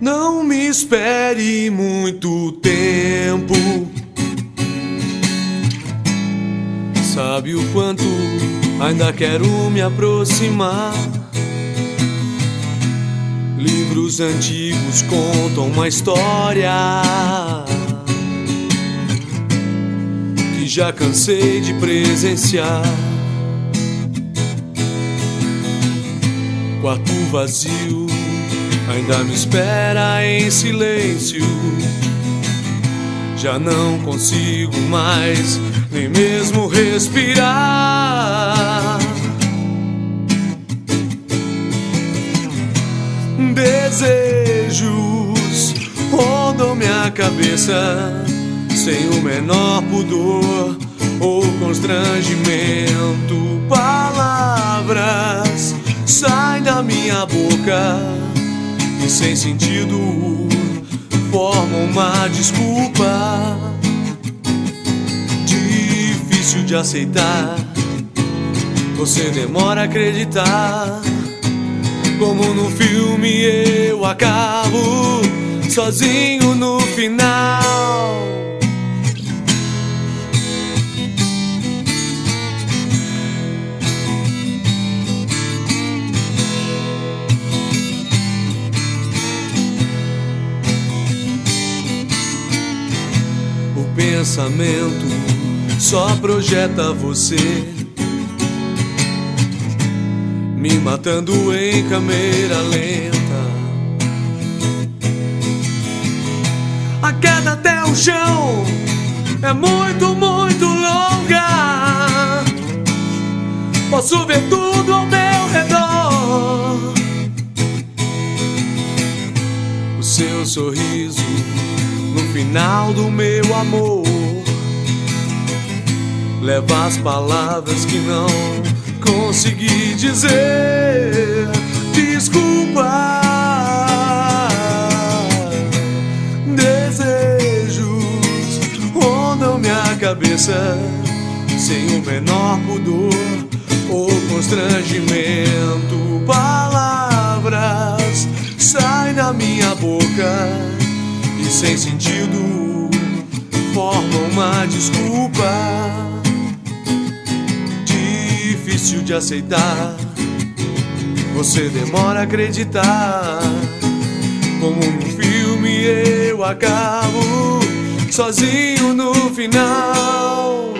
Não me espere muito tempo. Sabe o quanto ainda quero me aproximar. Livros antigos contam uma história que já cansei de presenciar. Quarto vazio ainda me espera em silêncio. Já não consigo mais nem mesmo respirar. Desejos rondam minha cabeça sem o menor pudor ou constrangimento. Palavras saem da minha boca e sem sentido formam uma desculpa difícil de aceitar. Você demora a acreditar. Como no filme eu acabo sozinho no final. Pensamento só projeta você. Me matando em câmera lenta. A queda até o chão é muito, muito longa. Posso ver tudo ao meu redor. O seu sorriso no final do meu amor. Leva as palavras que não consegui dizer. Desculpa. Desejos rondam minha cabeça sem o menor pudor ou constrangimento. Palavras saem da minha boca e sem sentido formam uma desculpa difícil de aceitar. Você demora a acreditar. Como um filme eu acabo sozinho no final.